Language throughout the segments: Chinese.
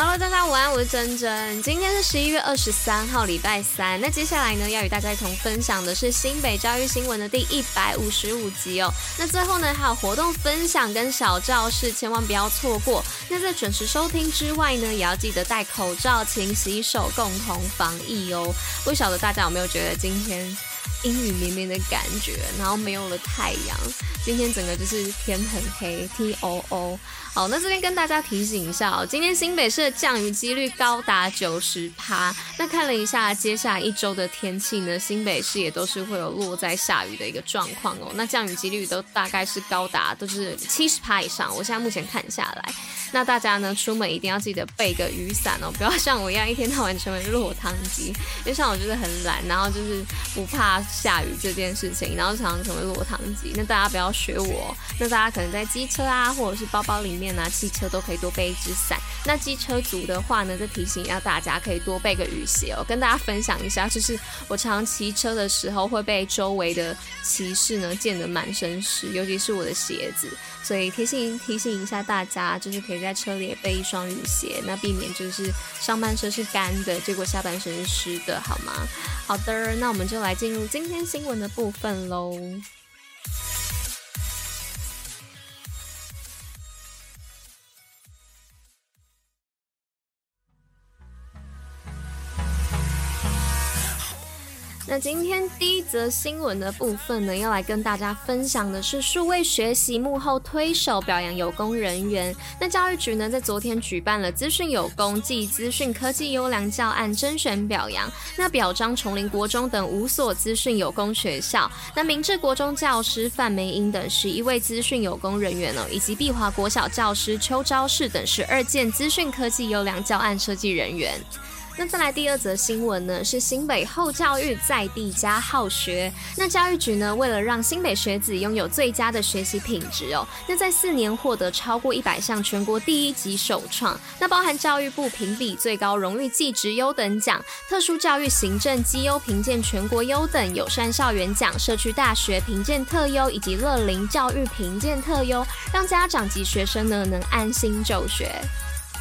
Hello，大家午安，我是珍珍。今天是十一月二十三号，礼拜三。那接下来呢，要与大家一同分享的是新北教育新闻的第一百五十五集哦。那最后呢，还有活动分享跟小教室，千万不要错过。那在准时收听之外呢，也要记得戴口罩、勤洗手，共同防疫哦。不晓得大家有没有觉得今天阴雨绵绵的感觉，然后没有了太阳，今天整个就是天很黑，T O O。好，那这边跟大家提醒一下哦，今天新北市的降雨几率高达九十趴。那看了一下接下来一周的天气呢，新北市也都是会有落在下雨的一个状况哦。那降雨几率都大概是高达都是七十趴以上。我现在目前看下来，那大家呢出门一定要记得备个雨伞哦，不要像我一样一天到晚成为落汤鸡。因为像我就是很懒，然后就是不怕下雨这件事情，然后常常成为落汤鸡。那大家不要学我，那大家可能在机车啊，或者是包包里面。啊汽车都可以多备一支伞。那机车族的话呢，再提醒一下大家，可以多备个雨鞋哦。跟大家分享一下，就是我常常骑车的时候会被周围的骑士呢溅得满身湿，尤其是我的鞋子。所以提醒提醒一下大家，就是可以在车里也备一双雨鞋，那避免就是上半身是干的，结果下半身是湿的，好吗？好的，那我们就来进入今天新闻的部分喽。那今天第一则新闻的部分呢，要来跟大家分享的是数位学习幕后推手表扬有功人员。那教育局呢，在昨天举办了资讯有功暨资讯科技优良教案甄选表扬，那表彰崇林国中等五所资讯有功学校，那明治国中教师范梅英等十一位资讯有功人员哦，以及碧华国小教师邱昭世等十二件资讯科技优良教案设计人员。那再来第二则新闻呢，是新北后教育在地加好学。那教育局呢，为了让新北学子拥有最佳的学习品质哦，那在四年获得超过一百项全国第一级首创，那包含教育部评比最高荣誉技职优等奖、特殊教育行政绩优评鉴全国优等、友善校园奖、社区大学评鉴特优以及乐龄教育评鉴特优，让家长及学生呢能安心就学。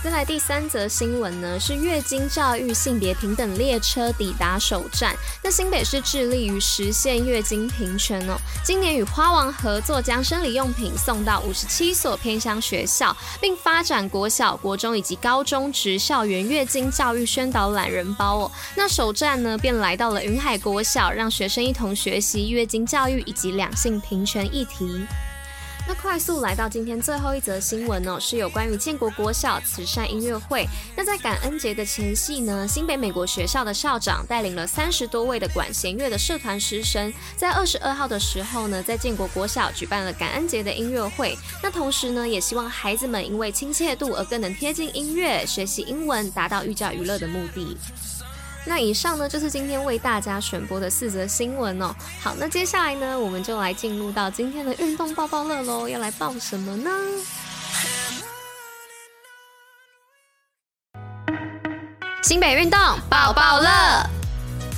再来第三则新闻呢，是月经教育性别平等列车抵达首站。那新北市致力于实现月经平权哦，今年与花王合作，将生理用品送到五十七所偏乡学校，并发展国小、国中以及高中职校园月经教育宣导懒人包哦。那首站呢，便来到了云海国小，让学生一同学习月经教育以及两性平权议题。那快速来到今天最后一则新闻哦，是有关于建国国小慈善音乐会。那在感恩节的前夕呢，新北美国学校的校长带领了三十多位的管弦乐的社团师生，在二十二号的时候呢，在建国国小举办了感恩节的音乐会。那同时呢，也希望孩子们因为亲切度而更能贴近音乐，学习英文，达到寓教于乐的目的。那以上呢，就是今天为大家选播的四则新闻哦。好，那接下来呢，我们就来进入到今天的运动爆爆乐喽。要来报什么呢？新北运动爆爆乐。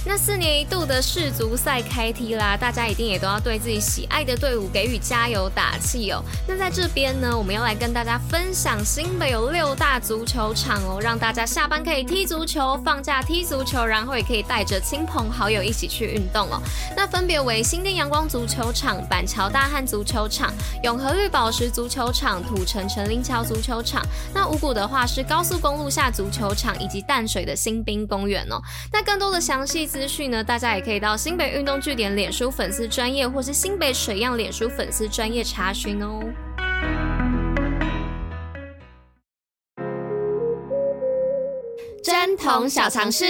那四年一度的世足赛开踢啦，大家一定也都要对自己喜爱的队伍给予加油打气哦。那在这边呢，我们要来跟大家分享，新北有六大足球场哦，让大家下班可以踢足球，放假踢足球，然后也可以带着亲朋好友一起去运动哦。那分别为新店阳光足球场、板桥大汉足球场、永和绿宝石足球场、土城陈林桥足球场。那五股的话是高速公路下足球场以及淡水的新兵公园哦。那更多的详细资资讯呢，大家也可以到新北运动据点脸书粉丝专业，或是新北水漾脸书粉丝专业查询哦。针筒小常识。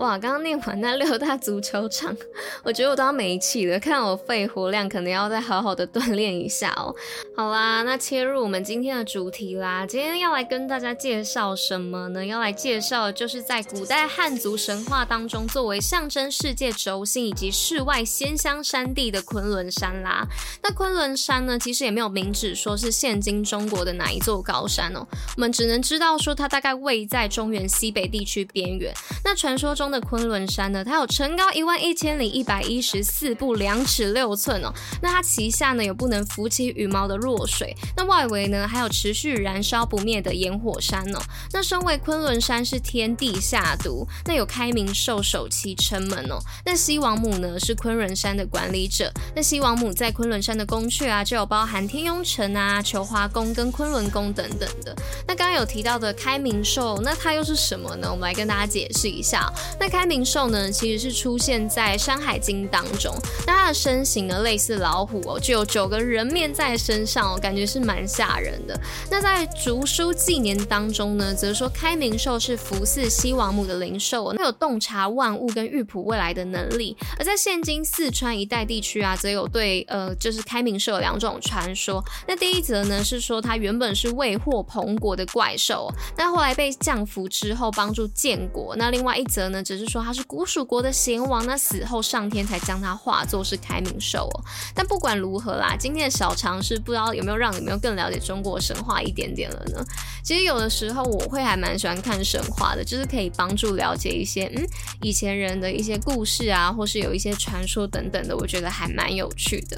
哇，刚刚念完那六大足球场，我觉得我都要没气了。看我肺活量，可能要再好好的锻炼一下哦。好啦，那切入我们今天的主题啦。今天要来跟大家介绍什么呢？要来介绍就是在古代汉族神话当中，作为象征世界轴心以及世外仙乡山地的昆仑山啦。那昆仑山呢，其实也没有明指说是现今中国的哪一座高山哦。我们只能知道说它大概位在中原西北地区边缘。那传说中。的昆仑山呢，它有城高一万一千零一百一十四步两尺六寸哦。那它旗下呢有不能浮起羽毛的弱水，那外围呢还有持续燃烧不灭的炎火山哦。那身为昆仑山是天地下都，那有开明兽首期城门哦。那西王母呢是昆仑山的管理者，那西王母在昆仑山的宫阙啊，就有包含天雍城啊、求华宫跟昆仑宫等等的。那刚刚有提到的开明兽，那它又是什么呢？我们来跟大家解释一下。那开明兽呢，其实是出现在《山海经》当中。那它的身形呢，类似老虎哦，就有九个人面在身上哦，感觉是蛮吓人的。那在《竹书纪年》当中呢，则说开明兽是服侍西王母的灵兽，它有洞察万物跟预卜未来的能力。而在现今四川一带地区啊，则有对呃，就是开明兽有两种传说。那第一则呢，是说它原本是未获彭国的怪兽，那后来被降服之后帮助建国。那另外一则呢只是说他是古蜀国的贤王，那死后上天才将他化作是开明兽哦。但不管如何啦，今天的小尝试不知道有没有让你们更了解中国神话一点点了呢？其实有的时候我会还蛮喜欢看神话的，就是可以帮助了解一些嗯以前人的一些故事啊，或是有一些传说等等的，我觉得还蛮有趣的。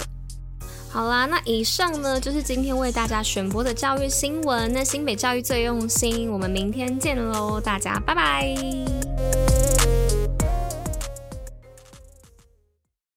好啦，那以上呢就是今天为大家选播的教育新闻。那新北教育最用心，我们明天见喽，大家拜拜。